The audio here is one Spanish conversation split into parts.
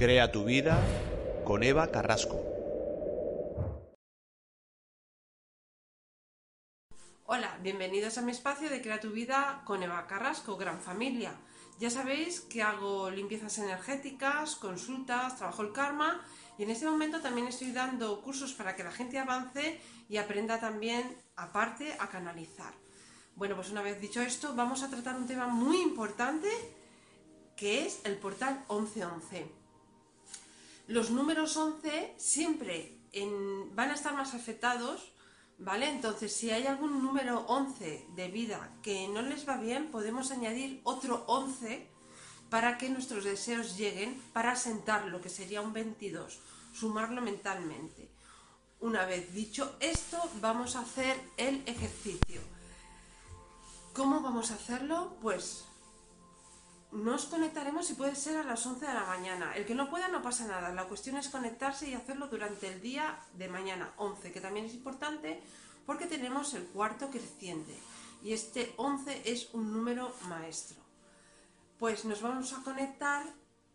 Crea tu vida con Eva Carrasco. Hola, bienvenidos a mi espacio de Crea tu vida con Eva Carrasco, gran familia. Ya sabéis que hago limpiezas energéticas, consultas, trabajo el karma y en este momento también estoy dando cursos para que la gente avance y aprenda también, aparte, a canalizar. Bueno, pues una vez dicho esto, vamos a tratar un tema muy importante que es el portal 1111 los números 11 siempre van a estar más afectados, ¿vale? Entonces, si hay algún número 11 de vida que no les va bien, podemos añadir otro 11 para que nuestros deseos lleguen, para sentar lo que sería un 22, sumarlo mentalmente. Una vez dicho esto, vamos a hacer el ejercicio. ¿Cómo vamos a hacerlo? Pues nos conectaremos si puede ser a las 11 de la mañana. El que no pueda no pasa nada. La cuestión es conectarse y hacerlo durante el día de mañana 11, que también es importante porque tenemos el cuarto creciente. Y este 11 es un número maestro. Pues nos vamos a conectar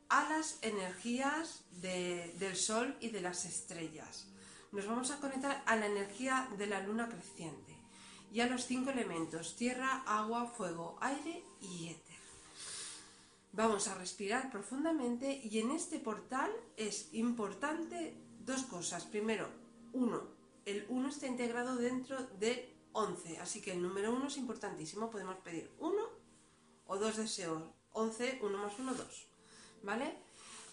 a las energías del Sol y de las estrellas. Nos vamos a conectar a la energía de la luna creciente y a los cinco elementos, tierra, agua, fuego, aire y. Vamos a respirar profundamente y en este portal es importante dos cosas. Primero, uno, el 1 está integrado dentro de 11, así que el número 1 es importantísimo. Podemos pedir uno o dos deseos. 11, 1 más 1, 2. ¿Vale?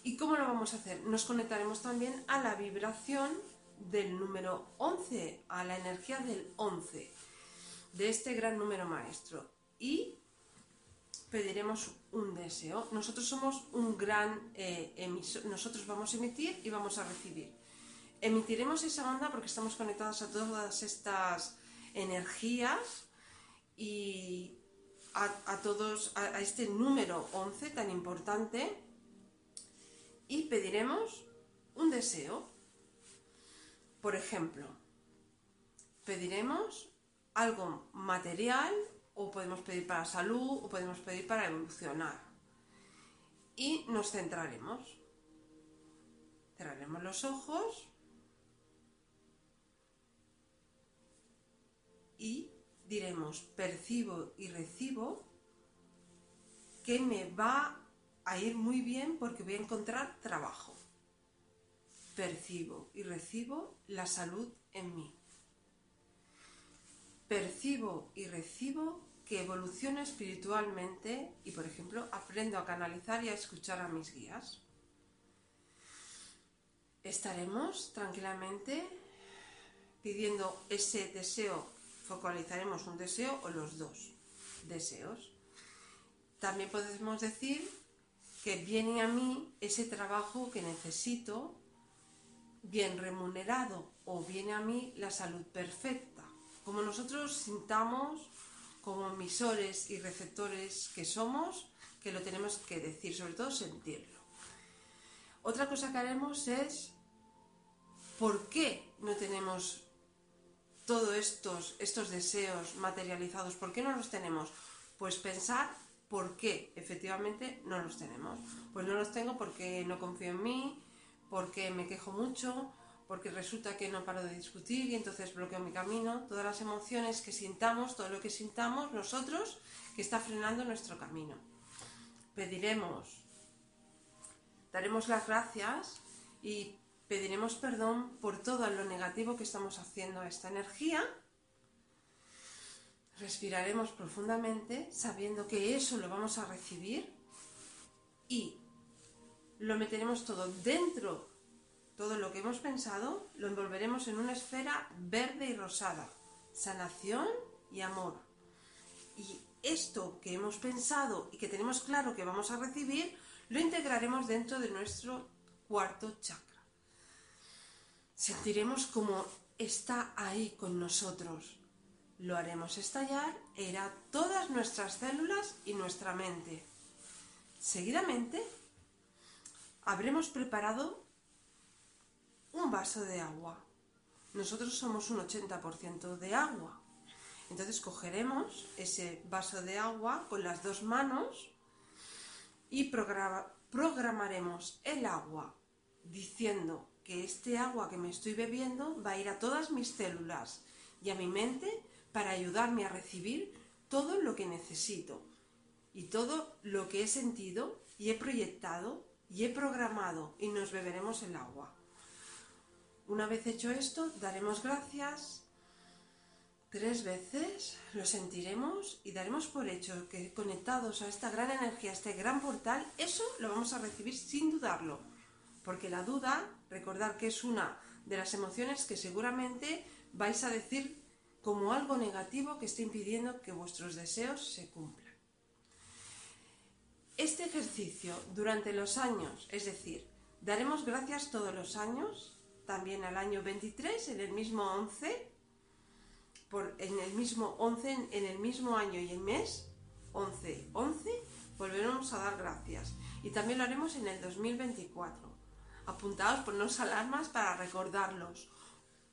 ¿Y cómo lo vamos a hacer? Nos conectaremos también a la vibración del número 11, a la energía del 11, de este gran número maestro. Y pediremos un deseo. Nosotros somos un gran eh, emisor, nosotros vamos a emitir y vamos a recibir. Emitiremos esa onda porque estamos conectados a todas estas energías y a, todos, a, este número 11 tan importante y pediremos un deseo. Por ejemplo, pediremos algo material o podemos pedir para salud, o podemos pedir para evolucionar. Y nos centraremos. Cerraremos los ojos y diremos, percibo y recibo que me va a ir muy bien porque voy a encontrar trabajo. Percibo y recibo la salud en mí percibo y recibo que evoluciono espiritualmente y, por ejemplo, aprendo a canalizar y a escuchar a mis guías. Estaremos tranquilamente pidiendo ese deseo, focalizaremos un deseo o los dos deseos. También podemos decir que viene a mí ese trabajo que necesito, bien remunerado, o viene a mí la salud perfecta como nosotros sintamos como emisores y receptores que somos, que lo tenemos que decir, sobre todo sentirlo. Otra cosa que haremos es por qué no tenemos todos estos, estos deseos materializados, ¿por qué no los tenemos? Pues pensar por qué efectivamente no los tenemos. Pues no los tengo porque no confío en mí, porque me quejo mucho, porque resulta que no paro de discutir y entonces bloqueo mi camino, todas las emociones que sintamos, todo lo que sintamos nosotros que está frenando nuestro camino. Pediremos, daremos las gracias y pediremos perdón por todo lo negativo que estamos haciendo a esta energía. Respiraremos profundamente sabiendo que eso lo vamos a recibir y lo meteremos todo dentro todo lo que hemos pensado lo envolveremos en una esfera verde y rosada, sanación y amor. Y esto que hemos pensado y que tenemos claro que vamos a recibir, lo integraremos dentro de nuestro cuarto chakra. Sentiremos como está ahí con nosotros. Lo haremos estallar e irá todas nuestras células y nuestra mente. Seguidamente, habremos preparado un vaso de agua. Nosotros somos un 80% de agua. Entonces cogeremos ese vaso de agua con las dos manos y programaremos el agua diciendo que este agua que me estoy bebiendo va a ir a todas mis células y a mi mente para ayudarme a recibir todo lo que necesito y todo lo que he sentido y he proyectado y he programado y nos beberemos el agua. Una vez hecho esto, daremos gracias tres veces, lo sentiremos y daremos por hecho que conectados a esta gran energía, a este gran portal, eso lo vamos a recibir sin dudarlo. Porque la duda, recordar que es una de las emociones que seguramente vais a decir como algo negativo que está impidiendo que vuestros deseos se cumplan. Este ejercicio durante los años, es decir, daremos gracias todos los años, también al año 23, en el mismo 11, por, en el mismo 11, en el mismo año y el mes, 11, 11, volveremos a dar gracias. Y también lo haremos en el 2024. Apuntaos, poneros alarmas para recordarlos,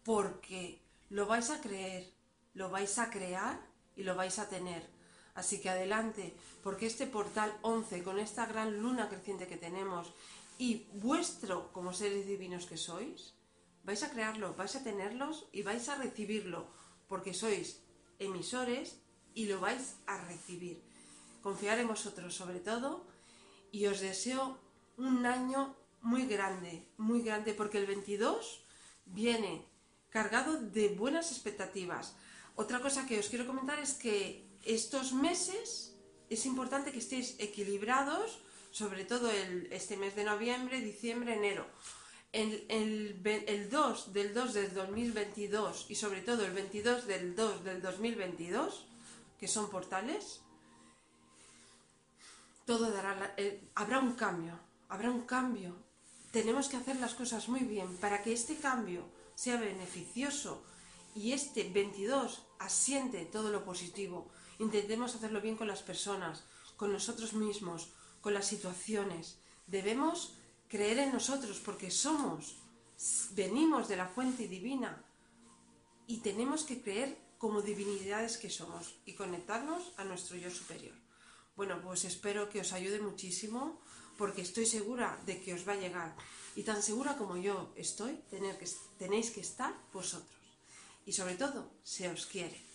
porque lo vais a creer, lo vais a crear y lo vais a tener. Así que adelante, porque este portal 11, con esta gran luna creciente que tenemos y vuestro como seres divinos que sois, vais a crearlo, vais a tenerlos y vais a recibirlo, porque sois emisores y lo vais a recibir. Confiar en vosotros sobre todo y os deseo un año muy grande, muy grande, porque el 22 viene cargado de buenas expectativas. Otra cosa que os quiero comentar es que estos meses es importante que estéis equilibrados, sobre todo este mes de noviembre, diciembre, enero. El, el, 2 del 2 del 2022 y sobre todo el 22 del 2 del 2022, que son portales, todo dará eh, habrá un cambio, habrá un cambio. Tenemos que hacer las cosas muy bien para que este cambio sea beneficioso y este 22 asiente todo lo positivo. Intentemos hacerlo bien con las personas, con nosotros mismos, con las situaciones. Debemos creer en nosotros porque somos, venimos de la fuente divina y tenemos que creer como divinidades que somos y conectarnos a nuestro yo superior. Bueno, pues espero que os ayude muchísimo porque estoy segura de que os va a llegar. Y tan segura como yo estoy, tener que, tenéis que estar vosotros. Y sobre todo, se os quiere.